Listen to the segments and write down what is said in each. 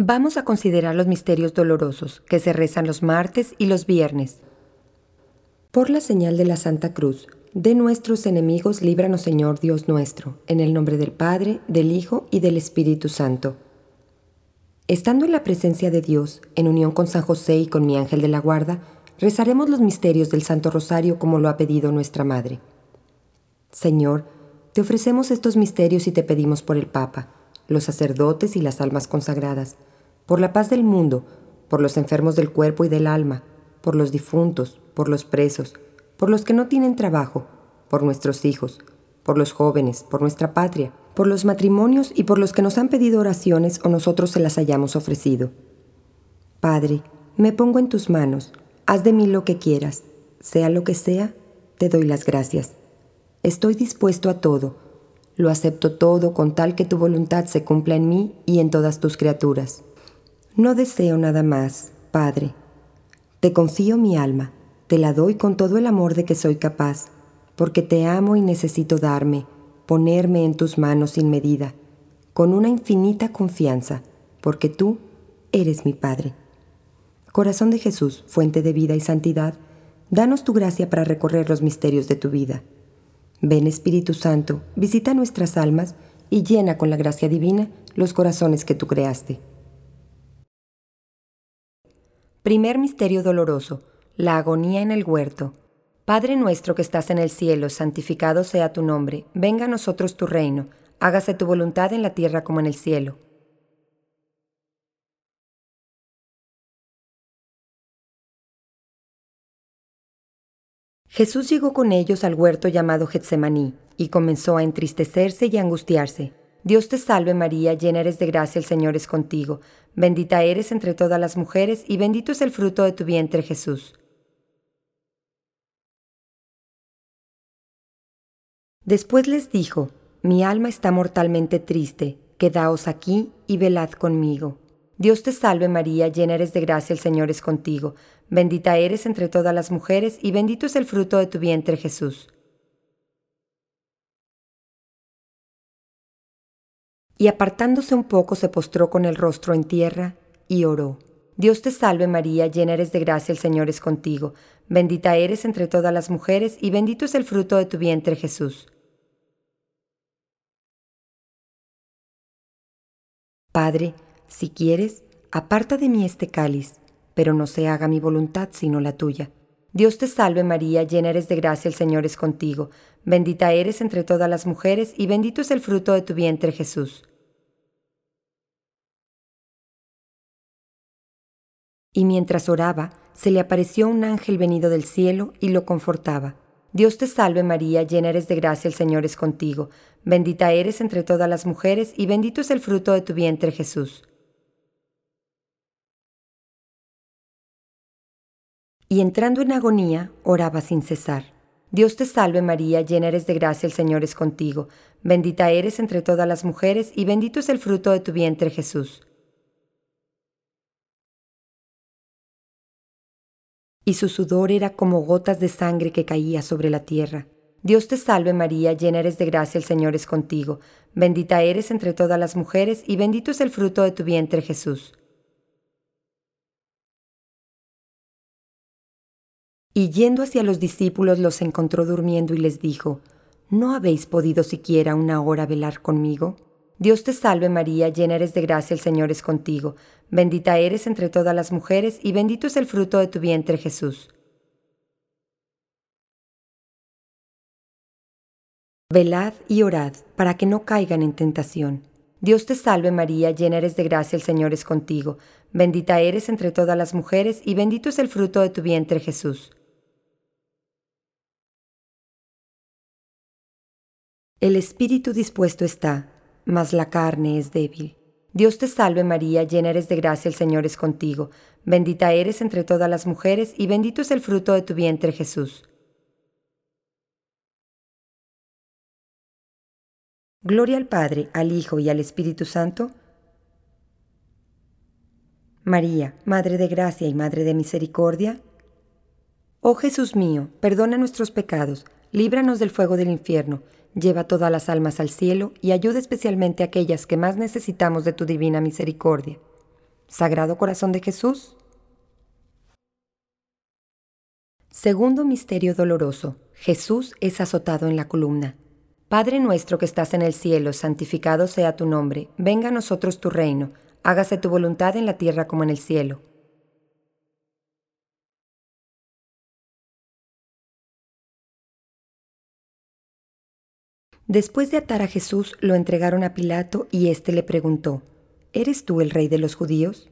Vamos a considerar los misterios dolorosos que se rezan los martes y los viernes. Por la señal de la Santa Cruz, de nuestros enemigos, líbranos Señor Dios nuestro, en el nombre del Padre, del Hijo y del Espíritu Santo. Estando en la presencia de Dios, en unión con San José y con mi ángel de la guarda, rezaremos los misterios del Santo Rosario como lo ha pedido nuestra Madre. Señor, te ofrecemos estos misterios y te pedimos por el Papa, los sacerdotes y las almas consagradas, por la paz del mundo, por los enfermos del cuerpo y del alma, por los difuntos, por los presos, por los que no tienen trabajo, por nuestros hijos, por los jóvenes, por nuestra patria, por los matrimonios y por los que nos han pedido oraciones o nosotros se las hayamos ofrecido. Padre, me pongo en tus manos, haz de mí lo que quieras, sea lo que sea, te doy las gracias. Estoy dispuesto a todo, lo acepto todo con tal que tu voluntad se cumpla en mí y en todas tus criaturas. No deseo nada más, Padre. Te confío mi alma, te la doy con todo el amor de que soy capaz, porque te amo y necesito darme, ponerme en tus manos sin medida, con una infinita confianza, porque tú eres mi Padre. Corazón de Jesús, fuente de vida y santidad, danos tu gracia para recorrer los misterios de tu vida. Ven Espíritu Santo, visita nuestras almas y llena con la gracia divina los corazones que tú creaste. Primer Misterio Doloroso. La agonía en el huerto. Padre nuestro que estás en el cielo, santificado sea tu nombre, venga a nosotros tu reino, hágase tu voluntad en la tierra como en el cielo. Jesús llegó con ellos al huerto llamado Getsemaní y comenzó a entristecerse y a angustiarse. Dios te salve María, llena eres de gracia, el Señor es contigo, bendita eres entre todas las mujeres y bendito es el fruto de tu vientre Jesús. Después les dijo, Mi alma está mortalmente triste, quedaos aquí y velad conmigo. Dios te salve María, llena eres de gracia, el Señor es contigo, bendita eres entre todas las mujeres y bendito es el fruto de tu vientre Jesús. Y apartándose un poco se postró con el rostro en tierra y oró. Dios te salve María, llena eres de gracia, el Señor es contigo, bendita eres entre todas las mujeres y bendito es el fruto de tu vientre Jesús. Padre, si quieres, aparta de mí este cáliz, pero no se haga mi voluntad sino la tuya. Dios te salve María, llena eres de gracia, el Señor es contigo, bendita eres entre todas las mujeres y bendito es el fruto de tu vientre Jesús. Y mientras oraba, se le apareció un ángel venido del cielo y lo confortaba. Dios te salve María, llena eres de gracia, el Señor es contigo, bendita eres entre todas las mujeres y bendito es el fruto de tu vientre Jesús. Y entrando en agonía, oraba sin cesar. Dios te salve María, llena eres de gracia, el Señor es contigo, bendita eres entre todas las mujeres y bendito es el fruto de tu vientre Jesús. Y su sudor era como gotas de sangre que caía sobre la tierra. Dios te salve María, llena eres de gracia, el Señor es contigo, bendita eres entre todas las mujeres y bendito es el fruto de tu vientre Jesús. Y yendo hacia los discípulos los encontró durmiendo y les dijo, ¿No habéis podido siquiera una hora velar conmigo? Dios te salve María, llena eres de gracia, el Señor es contigo, bendita eres entre todas las mujeres y bendito es el fruto de tu vientre Jesús. Velad y orad para que no caigan en tentación. Dios te salve María, llena eres de gracia, el Señor es contigo, bendita eres entre todas las mujeres y bendito es el fruto de tu vientre Jesús. El espíritu dispuesto está mas la carne es débil. Dios te salve María, llena eres de gracia, el Señor es contigo, bendita eres entre todas las mujeres y bendito es el fruto de tu vientre Jesús. Gloria al Padre, al Hijo y al Espíritu Santo. María, Madre de Gracia y Madre de Misericordia. Oh Jesús mío, perdona nuestros pecados, líbranos del fuego del infierno, Lleva todas las almas al cielo y ayuda especialmente a aquellas que más necesitamos de tu divina misericordia. Sagrado Corazón de Jesús. Segundo Misterio Doloroso. Jesús es azotado en la columna. Padre nuestro que estás en el cielo, santificado sea tu nombre, venga a nosotros tu reino, hágase tu voluntad en la tierra como en el cielo. Después de atar a Jesús, lo entregaron a Pilato y éste le preguntó, ¿Eres tú el rey de los judíos?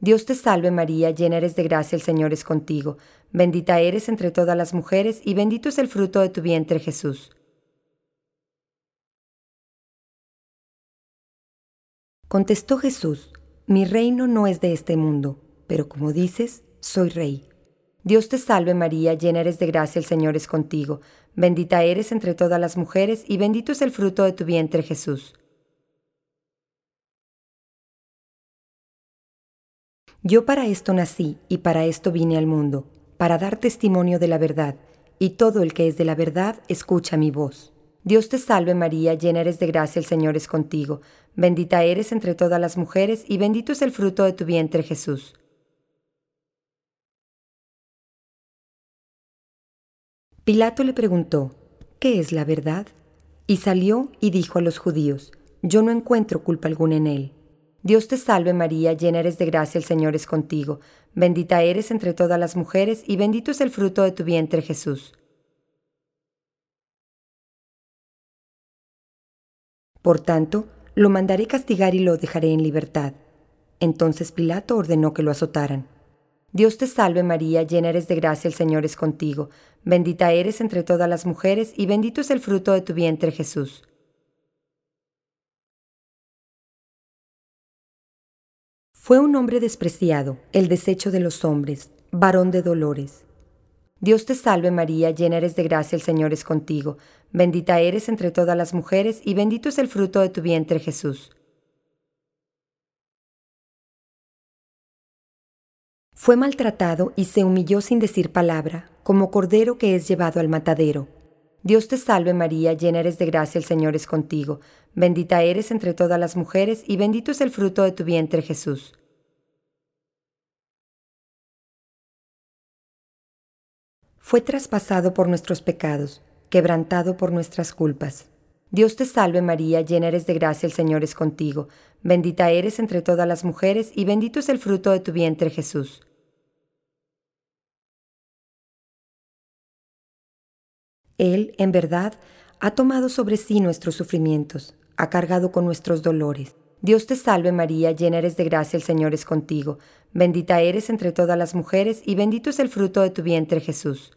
Dios te salve María, llena eres de gracia, el Señor es contigo, bendita eres entre todas las mujeres y bendito es el fruto de tu vientre Jesús. Contestó Jesús, mi reino no es de este mundo, pero como dices, soy rey. Dios te salve María, llena eres de gracia, el Señor es contigo, bendita eres entre todas las mujeres y bendito es el fruto de tu vientre Jesús. Yo para esto nací y para esto vine al mundo, para dar testimonio de la verdad, y todo el que es de la verdad escucha mi voz. Dios te salve María, llena eres de gracia, el Señor es contigo, bendita eres entre todas las mujeres y bendito es el fruto de tu vientre Jesús. Pilato le preguntó, ¿qué es la verdad? Y salió y dijo a los judíos, yo no encuentro culpa alguna en él. Dios te salve María, llena eres de gracia, el Señor es contigo, bendita eres entre todas las mujeres y bendito es el fruto de tu vientre Jesús. Por tanto, lo mandaré castigar y lo dejaré en libertad. Entonces Pilato ordenó que lo azotaran. Dios te salve María, llena eres de gracia, el Señor es contigo, bendita eres entre todas las mujeres y bendito es el fruto de tu vientre Jesús. Fue un hombre despreciado, el desecho de los hombres, varón de dolores. Dios te salve María, llena eres de gracia, el Señor es contigo, bendita eres entre todas las mujeres y bendito es el fruto de tu vientre Jesús. Fue maltratado y se humilló sin decir palabra, como cordero que es llevado al matadero. Dios te salve María, llena eres de gracia, el Señor es contigo, bendita eres entre todas las mujeres y bendito es el fruto de tu vientre Jesús. Fue traspasado por nuestros pecados, quebrantado por nuestras culpas. Dios te salve María, llena eres de gracia, el Señor es contigo, bendita eres entre todas las mujeres y bendito es el fruto de tu vientre Jesús. Él, en verdad, ha tomado sobre sí nuestros sufrimientos, ha cargado con nuestros dolores. Dios te salve María, llena eres de gracia, el Señor es contigo, bendita eres entre todas las mujeres y bendito es el fruto de tu vientre Jesús.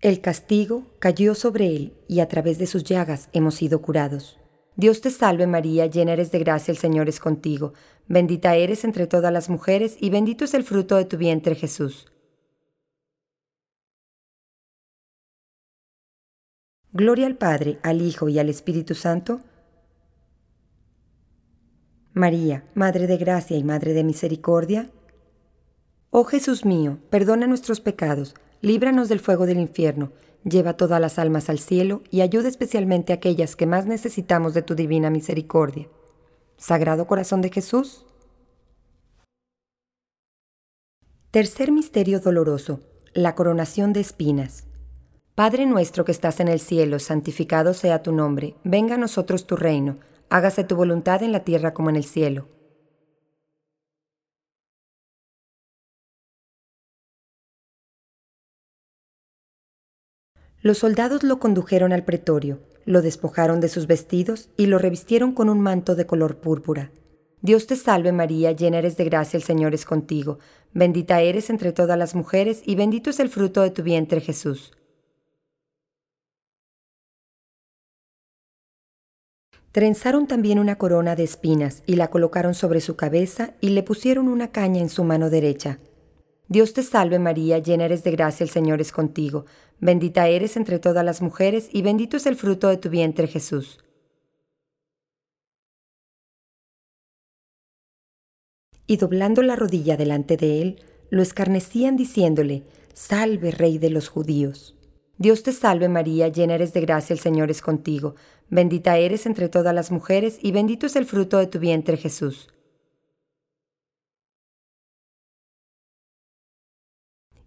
El castigo cayó sobre él y a través de sus llagas hemos sido curados. Dios te salve María, llena eres de gracia, el Señor es contigo, bendita eres entre todas las mujeres y bendito es el fruto de tu vientre Jesús. Gloria al Padre, al Hijo y al Espíritu Santo. María, Madre de Gracia y Madre de Misericordia. Oh Jesús mío, perdona nuestros pecados, líbranos del fuego del infierno Lleva todas las almas al cielo y ayuda especialmente a aquellas que más necesitamos de tu divina misericordia. Sagrado Corazón de Jesús. Tercer Misterio Doloroso. La coronación de espinas. Padre nuestro que estás en el cielo, santificado sea tu nombre, venga a nosotros tu reino, hágase tu voluntad en la tierra como en el cielo. Los soldados lo condujeron al pretorio, lo despojaron de sus vestidos y lo revistieron con un manto de color púrpura. Dios te salve María, llena eres de gracia, el Señor es contigo, bendita eres entre todas las mujeres y bendito es el fruto de tu vientre Jesús. Trenzaron también una corona de espinas y la colocaron sobre su cabeza y le pusieron una caña en su mano derecha. Dios te salve María, llena eres de gracia, el Señor es contigo, bendita eres entre todas las mujeres y bendito es el fruto de tu vientre Jesús. Y doblando la rodilla delante de él, lo escarnecían diciéndole, Salve, Rey de los judíos. Dios te salve María, llena eres de gracia, el Señor es contigo, bendita eres entre todas las mujeres y bendito es el fruto de tu vientre Jesús.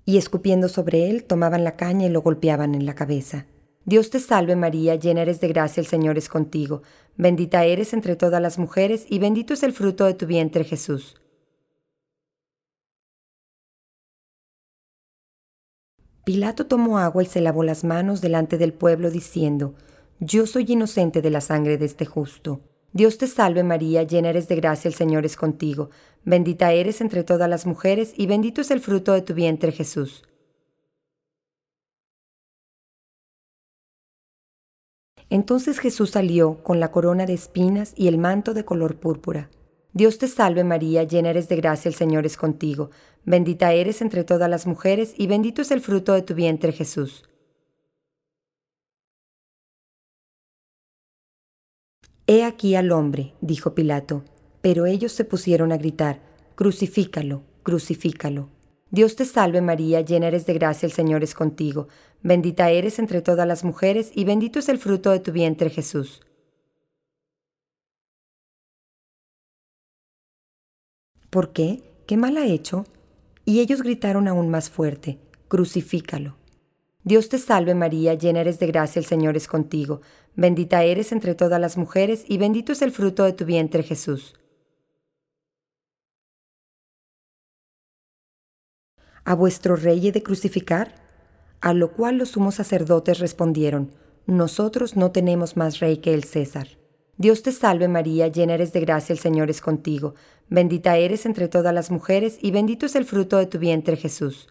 Y escupiendo sobre él, tomaban la caña y lo golpeaban en la cabeza. Dios te salve María, llena eres de gracia, el Señor es contigo, bendita eres entre todas las mujeres y bendito es el fruto de tu vientre Jesús. Pilato tomó agua y se lavó las manos delante del pueblo diciendo, Yo soy inocente de la sangre de este justo. Dios te salve María, llena eres de gracia, el Señor es contigo, bendita eres entre todas las mujeres y bendito es el fruto de tu vientre Jesús. Entonces Jesús salió con la corona de espinas y el manto de color púrpura. Dios te salve María, llena eres de gracia, el Señor es contigo, bendita eres entre todas las mujeres y bendito es el fruto de tu vientre Jesús. He aquí al hombre, dijo Pilato, pero ellos se pusieron a gritar, Crucifícalo, crucifícalo. Dios te salve María, llena eres de gracia, el Señor es contigo, bendita eres entre todas las mujeres y bendito es el fruto de tu vientre Jesús. ¿Por qué? ¿Qué mal ha hecho? Y ellos gritaron aún más fuerte, Crucifícalo. Dios te salve María, llena eres de gracia, el Señor es contigo, bendita eres entre todas las mujeres y bendito es el fruto de tu vientre Jesús. ¿A vuestro rey he de crucificar? A lo cual los sumos sacerdotes respondieron, Nosotros no tenemos más rey que el César. Dios te salve María, llena eres de gracia, el Señor es contigo, bendita eres entre todas las mujeres y bendito es el fruto de tu vientre Jesús.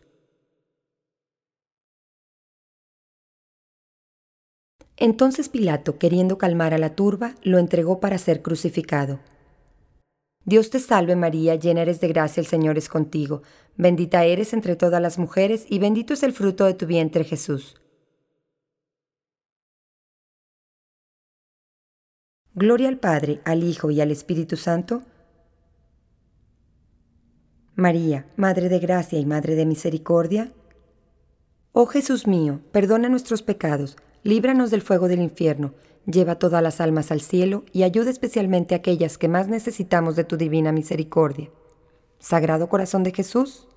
Entonces Pilato, queriendo calmar a la turba, lo entregó para ser crucificado. Dios te salve María, llena eres de gracia, el Señor es contigo, bendita eres entre todas las mujeres y bendito es el fruto de tu vientre Jesús. Gloria al Padre, al Hijo y al Espíritu Santo. María, Madre de Gracia y Madre de Misericordia. Oh Jesús mío, perdona nuestros pecados, líbranos del fuego del infierno Lleva todas las almas al cielo y ayuda especialmente a aquellas que más necesitamos de tu divina misericordia. Sagrado Corazón de Jesús.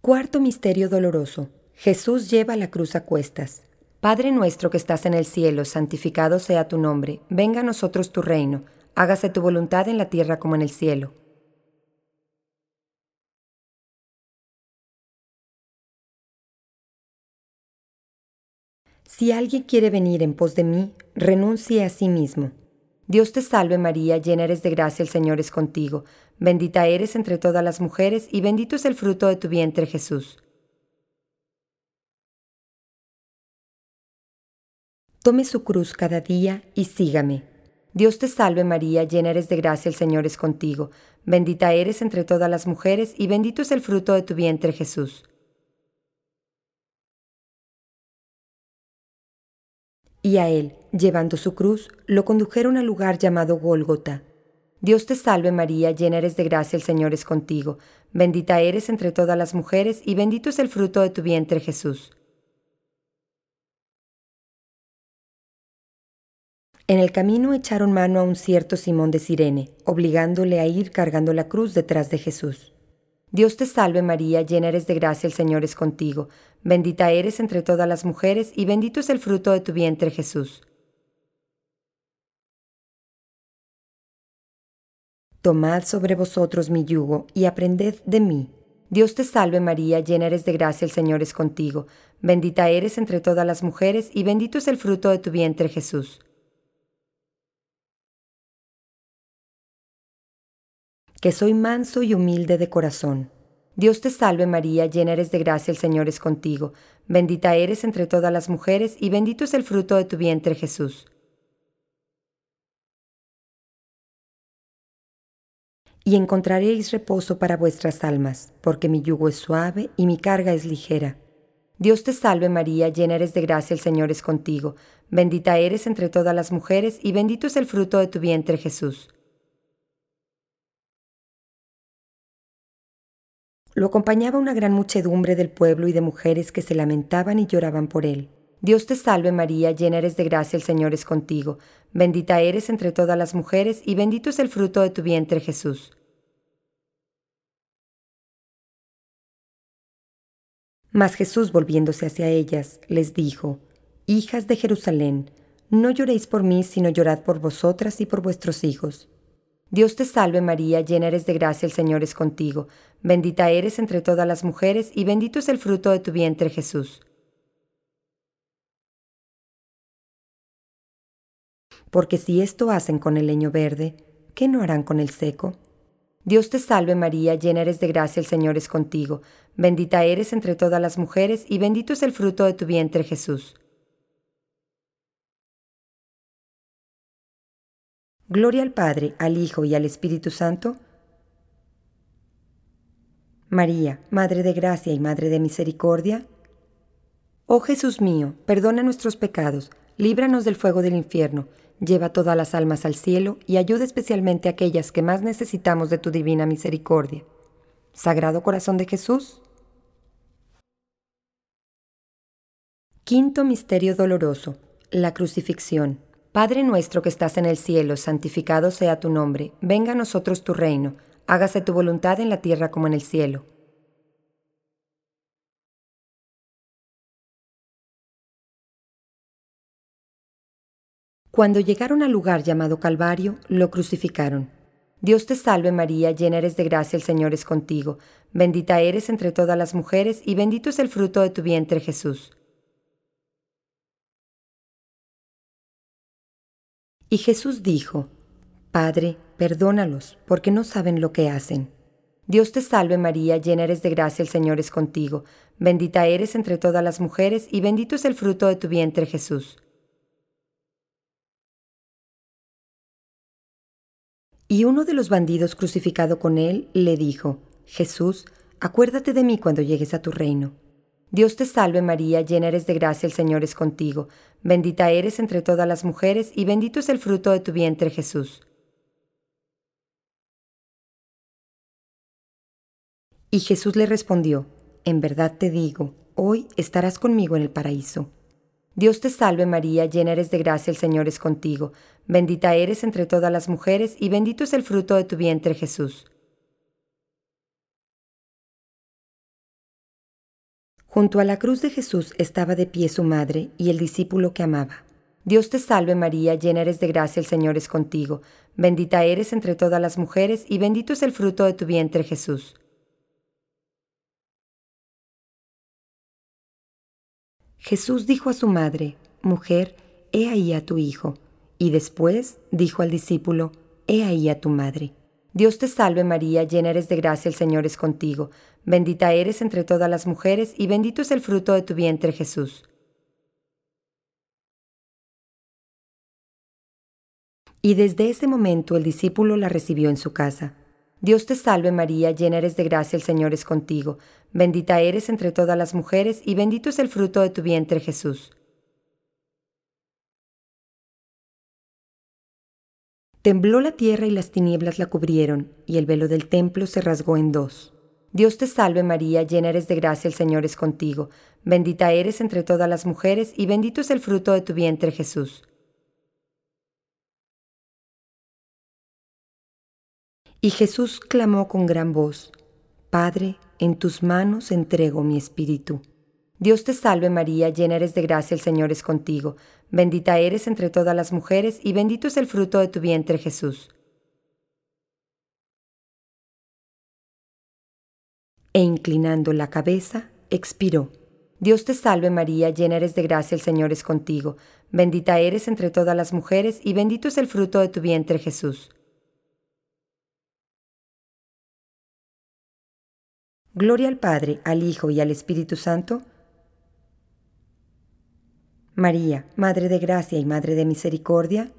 Cuarto Misterio Doloroso. Jesús lleva la cruz a cuestas. Padre nuestro que estás en el cielo, santificado sea tu nombre, venga a nosotros tu reino, hágase tu voluntad en la tierra como en el cielo. Si alguien quiere venir en pos de mí, renuncie a sí mismo. Dios te salve María, llena eres de gracia, el Señor es contigo, bendita eres entre todas las mujeres y bendito es el fruto de tu vientre Jesús. Tome su cruz cada día y sígame. Dios te salve María, llena eres de gracia, el Señor es contigo, bendita eres entre todas las mujeres y bendito es el fruto de tu vientre Jesús. Y a él, llevando su cruz, lo condujeron al lugar llamado Gólgota. Dios te salve María, llena eres de gracia, el Señor es contigo, bendita eres entre todas las mujeres y bendito es el fruto de tu vientre Jesús. En el camino echaron mano a un cierto Simón de Sirene, obligándole a ir cargando la cruz detrás de Jesús. Dios te salve María, llena eres de gracia, el Señor es contigo, bendita eres entre todas las mujeres y bendito es el fruto de tu vientre Jesús. Tomad sobre vosotros mi yugo y aprended de mí. Dios te salve María, llena eres de gracia, el Señor es contigo, bendita eres entre todas las mujeres y bendito es el fruto de tu vientre Jesús. que soy manso y humilde de corazón. Dios te salve María, llena eres de gracia, el Señor es contigo, bendita eres entre todas las mujeres y bendito es el fruto de tu vientre Jesús. Y encontraréis reposo para vuestras almas, porque mi yugo es suave y mi carga es ligera. Dios te salve María, llena eres de gracia, el Señor es contigo, bendita eres entre todas las mujeres y bendito es el fruto de tu vientre Jesús. Lo acompañaba una gran muchedumbre del pueblo y de mujeres que se lamentaban y lloraban por él. Dios te salve María, llena eres de gracia, el Señor es contigo. Bendita eres entre todas las mujeres y bendito es el fruto de tu vientre Jesús. Mas Jesús, volviéndose hacia ellas, les dijo, Hijas de Jerusalén, no lloréis por mí, sino llorad por vosotras y por vuestros hijos. Dios te salve María, llena eres de gracia, el Señor es contigo, bendita eres entre todas las mujeres y bendito es el fruto de tu vientre Jesús. Porque si esto hacen con el leño verde, ¿qué no harán con el seco? Dios te salve María, llena eres de gracia, el Señor es contigo, bendita eres entre todas las mujeres y bendito es el fruto de tu vientre Jesús. Gloria al Padre, al Hijo y al Espíritu Santo. María, Madre de Gracia y Madre de Misericordia. Oh Jesús mío, perdona nuestros pecados, líbranos del fuego del infierno, lleva todas las almas al cielo y ayuda especialmente a aquellas que más necesitamos de tu divina misericordia. Sagrado Corazón de Jesús. Quinto Misterio Doloroso. La Crucifixión. Padre nuestro que estás en el cielo, santificado sea tu nombre, venga a nosotros tu reino, hágase tu voluntad en la tierra como en el cielo. Cuando llegaron al lugar llamado Calvario, lo crucificaron. Dios te salve María, llena eres de gracia, el Señor es contigo, bendita eres entre todas las mujeres y bendito es el fruto de tu vientre Jesús. Y Jesús dijo, Padre, perdónalos, porque no saben lo que hacen. Dios te salve María, llena eres de gracia, el Señor es contigo, bendita eres entre todas las mujeres y bendito es el fruto de tu vientre Jesús. Y uno de los bandidos crucificado con él le dijo, Jesús, acuérdate de mí cuando llegues a tu reino. Dios te salve María, llena eres de gracia, el Señor es contigo, bendita eres entre todas las mujeres y bendito es el fruto de tu vientre Jesús. Y Jesús le respondió, En verdad te digo, hoy estarás conmigo en el paraíso. Dios te salve María, llena eres de gracia, el Señor es contigo, bendita eres entre todas las mujeres y bendito es el fruto de tu vientre Jesús. Junto a la cruz de Jesús estaba de pie su madre y el discípulo que amaba. Dios te salve María, llena eres de gracia, el Señor es contigo, bendita eres entre todas las mujeres y bendito es el fruto de tu vientre Jesús. Jesús dijo a su madre, Mujer, he ahí a tu hijo, y después dijo al discípulo, He ahí a tu madre. Dios te salve María, llena eres de gracia, el Señor es contigo, bendita eres entre todas las mujeres y bendito es el fruto de tu vientre Jesús. Y desde ese momento el discípulo la recibió en su casa. Dios te salve María, llena eres de gracia, el Señor es contigo, bendita eres entre todas las mujeres y bendito es el fruto de tu vientre Jesús. Tembló la tierra y las tinieblas la cubrieron, y el velo del templo se rasgó en dos. Dios te salve María, llena eres de gracia, el Señor es contigo, bendita eres entre todas las mujeres, y bendito es el fruto de tu vientre Jesús. Y Jesús clamó con gran voz, Padre, en tus manos entrego mi espíritu. Dios te salve María, llena eres de gracia, el Señor es contigo, bendita eres entre todas las mujeres y bendito es el fruto de tu vientre Jesús. E inclinando la cabeza, expiró. Dios te salve María, llena eres de gracia, el Señor es contigo, bendita eres entre todas las mujeres y bendito es el fruto de tu vientre Jesús. Gloria al Padre, al Hijo y al Espíritu Santo, María, Madre de Gracia y Madre de Misericordia,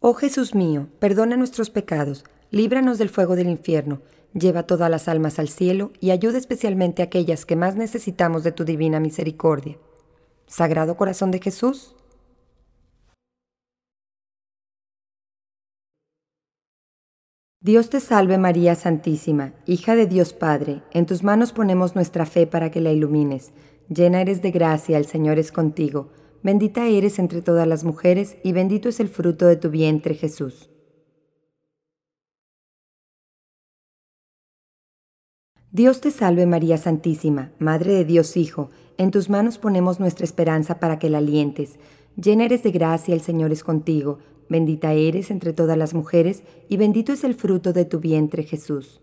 Oh Jesús mío, perdona nuestros pecados, líbranos del fuego del infierno, lleva todas las almas al cielo y ayuda especialmente a aquellas que más necesitamos de tu divina misericordia. Sagrado Corazón de Jesús, Dios te salve María Santísima, hija de Dios Padre, en tus manos ponemos nuestra fe para que la ilumines. Llena eres de gracia, el Señor es contigo. Bendita eres entre todas las mujeres y bendito es el fruto de tu vientre Jesús. Dios te salve María Santísima, Madre de Dios Hijo, en tus manos ponemos nuestra esperanza para que la alientes. Llena eres de gracia, el Señor es contigo. Bendita eres entre todas las mujeres, y bendito es el fruto de tu vientre Jesús.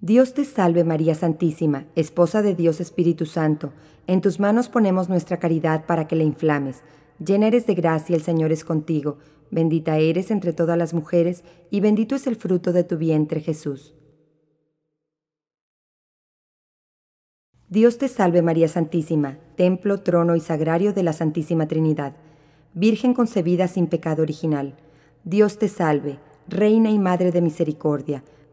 Dios te salve María Santísima, Esposa de Dios Espíritu Santo, en tus manos ponemos nuestra caridad para que la inflames. Llena eres de gracia, el Señor es contigo, bendita eres entre todas las mujeres, y bendito es el fruto de tu vientre Jesús. Dios te salve María Santísima, templo, trono y sagrario de la Santísima Trinidad, Virgen concebida sin pecado original. Dios te salve, Reina y Madre de Misericordia,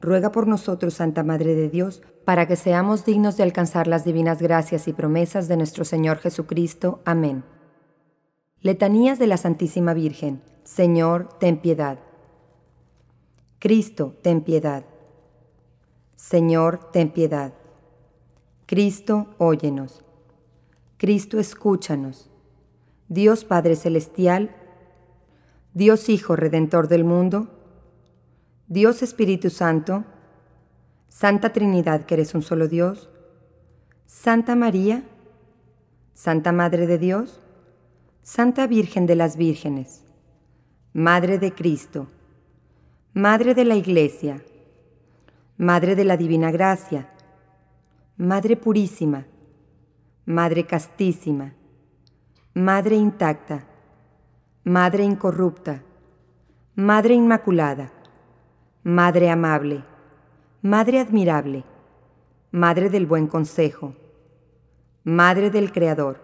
ruega por nosotros, Santa Madre de Dios, para que seamos dignos de alcanzar las divinas gracias y promesas de nuestro Señor Jesucristo. Amén. Letanías de la Santísima Virgen. Señor, ten piedad. Cristo, ten piedad. Señor, ten piedad. Cristo, óyenos. Cristo, escúchanos. Dios Padre Celestial, Dios Hijo Redentor del mundo, Dios Espíritu Santo, Santa Trinidad que eres un solo Dios, Santa María, Santa Madre de Dios, Santa Virgen de las Vírgenes, Madre de Cristo, Madre de la Iglesia, Madre de la Divina Gracia, Madre Purísima, Madre Castísima, Madre intacta, Madre incorrupta, Madre inmaculada, Madre amable, Madre admirable, Madre del buen consejo, Madre del Creador,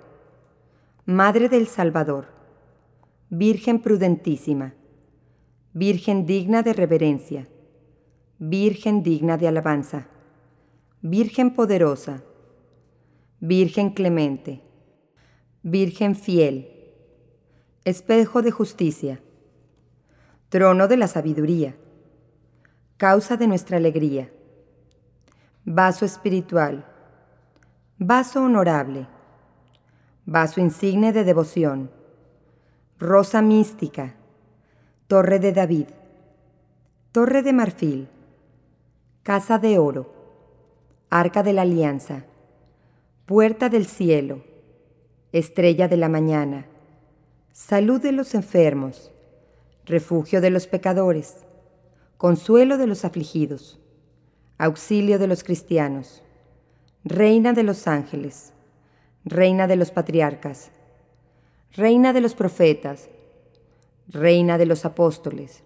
Madre del Salvador, Virgen prudentísima, Virgen digna de reverencia, Virgen digna de alabanza, Virgen poderosa, Virgen clemente, Virgen fiel, espejo de justicia, trono de la sabiduría, causa de nuestra alegría, vaso espiritual, vaso honorable, vaso insigne de devoción, rosa mística, torre de David, torre de marfil, casa de oro, arca de la alianza, puerta del cielo, estrella de la mañana, salud de los enfermos, refugio de los pecadores, consuelo de los afligidos, auxilio de los cristianos, reina de los ángeles, reina de los patriarcas, reina de los profetas, reina de los apóstoles,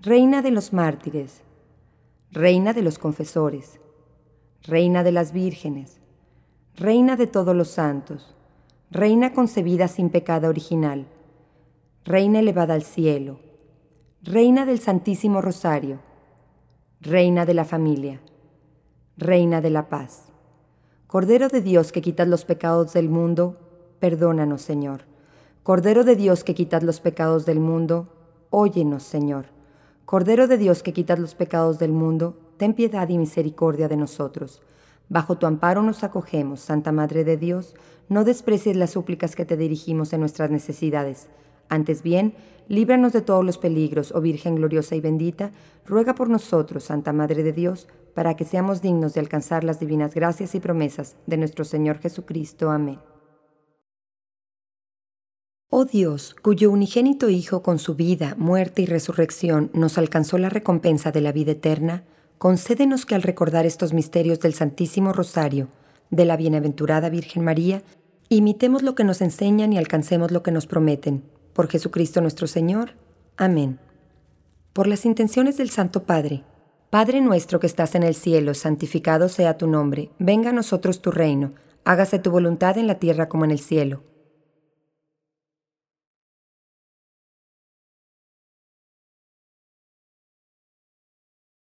reina de los mártires, reina de los confesores, reina de las vírgenes, reina de todos los santos, Reina concebida sin pecado original, Reina elevada al cielo, Reina del Santísimo Rosario, Reina de la familia, Reina de la paz. Cordero de Dios que quitas los pecados del mundo, perdónanos, Señor. Cordero de Dios que quitas los pecados del mundo, óyenos, Señor. Cordero de Dios que quitas los pecados del mundo, ten piedad y misericordia de nosotros. Bajo tu amparo nos acogemos, Santa Madre de Dios, no desprecies las súplicas que te dirigimos en nuestras necesidades. Antes bien, líbranos de todos los peligros, oh Virgen gloriosa y bendita, ruega por nosotros, Santa Madre de Dios, para que seamos dignos de alcanzar las divinas gracias y promesas de nuestro Señor Jesucristo. Amén. Oh Dios, cuyo unigénito Hijo con su vida, muerte y resurrección nos alcanzó la recompensa de la vida eterna, concédenos que al recordar estos misterios del Santísimo Rosario, de la Bienaventurada Virgen María, Imitemos lo que nos enseñan y alcancemos lo que nos prometen. Por Jesucristo nuestro Señor. Amén. Por las intenciones del Santo Padre, Padre nuestro que estás en el cielo, santificado sea tu nombre, venga a nosotros tu reino, hágase tu voluntad en la tierra como en el cielo.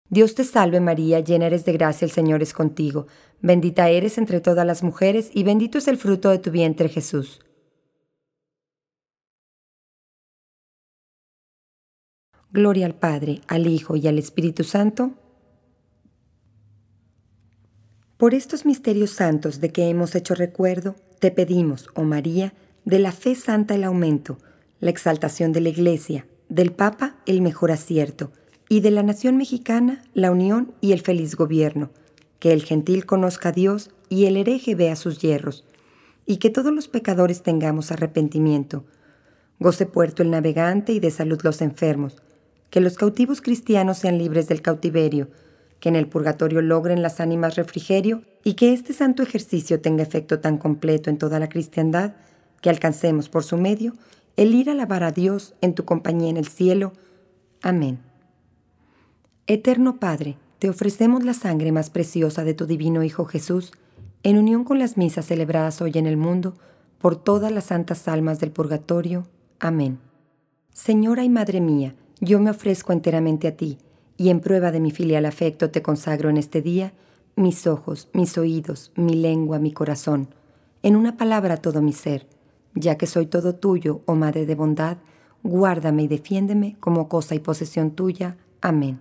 Dios te salve María, llena eres de gracia, el Señor es contigo, bendita eres entre todas las mujeres y bendito es el fruto de tu vientre Jesús. Gloria al Padre, al Hijo y al Espíritu Santo. Por estos misterios santos de que hemos hecho recuerdo, te pedimos, oh María, de la fe santa el aumento, la exaltación de la Iglesia, del Papa el mejor acierto, y de la nación mexicana la unión y el feliz gobierno, que el gentil conozca a Dios y el hereje vea sus hierros, y que todos los pecadores tengamos arrepentimiento. Goce puerto el navegante y de salud los enfermos, que los cautivos cristianos sean libres del cautiverio, que en el purgatorio logren las ánimas refrigerio y que este santo ejercicio tenga efecto tan completo en toda la cristiandad que alcancemos por su medio el ir a alabar a Dios en tu compañía en el cielo. Amén. Eterno Padre, te ofrecemos la sangre más preciosa de tu divino Hijo Jesús, en unión con las misas celebradas hoy en el mundo, por todas las santas almas del purgatorio. Amén. Señora y Madre mía, yo me ofrezco enteramente a ti, y en prueba de mi filial afecto te consagro en este día mis ojos, mis oídos, mi lengua, mi corazón, en una palabra todo mi ser, ya que soy todo tuyo, oh Madre de bondad, guárdame y defiéndeme como cosa y posesión tuya. Amén.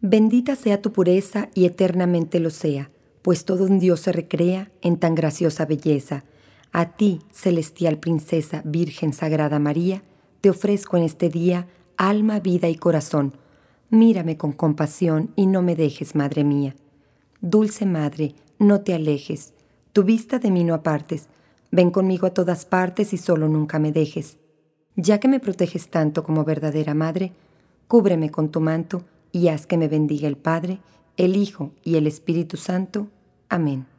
Bendita sea tu pureza y eternamente lo sea, pues todo un Dios se recrea en tan graciosa belleza. A ti, celestial princesa, Virgen Sagrada María, te ofrezco en este día alma, vida y corazón. Mírame con compasión y no me dejes, Madre mía. Dulce Madre, no te alejes, tu vista de mí no apartes, ven conmigo a todas partes y solo nunca me dejes. Ya que me proteges tanto como verdadera Madre, cúbreme con tu manto y haz que me bendiga el Padre, el Hijo y el Espíritu Santo. Amén.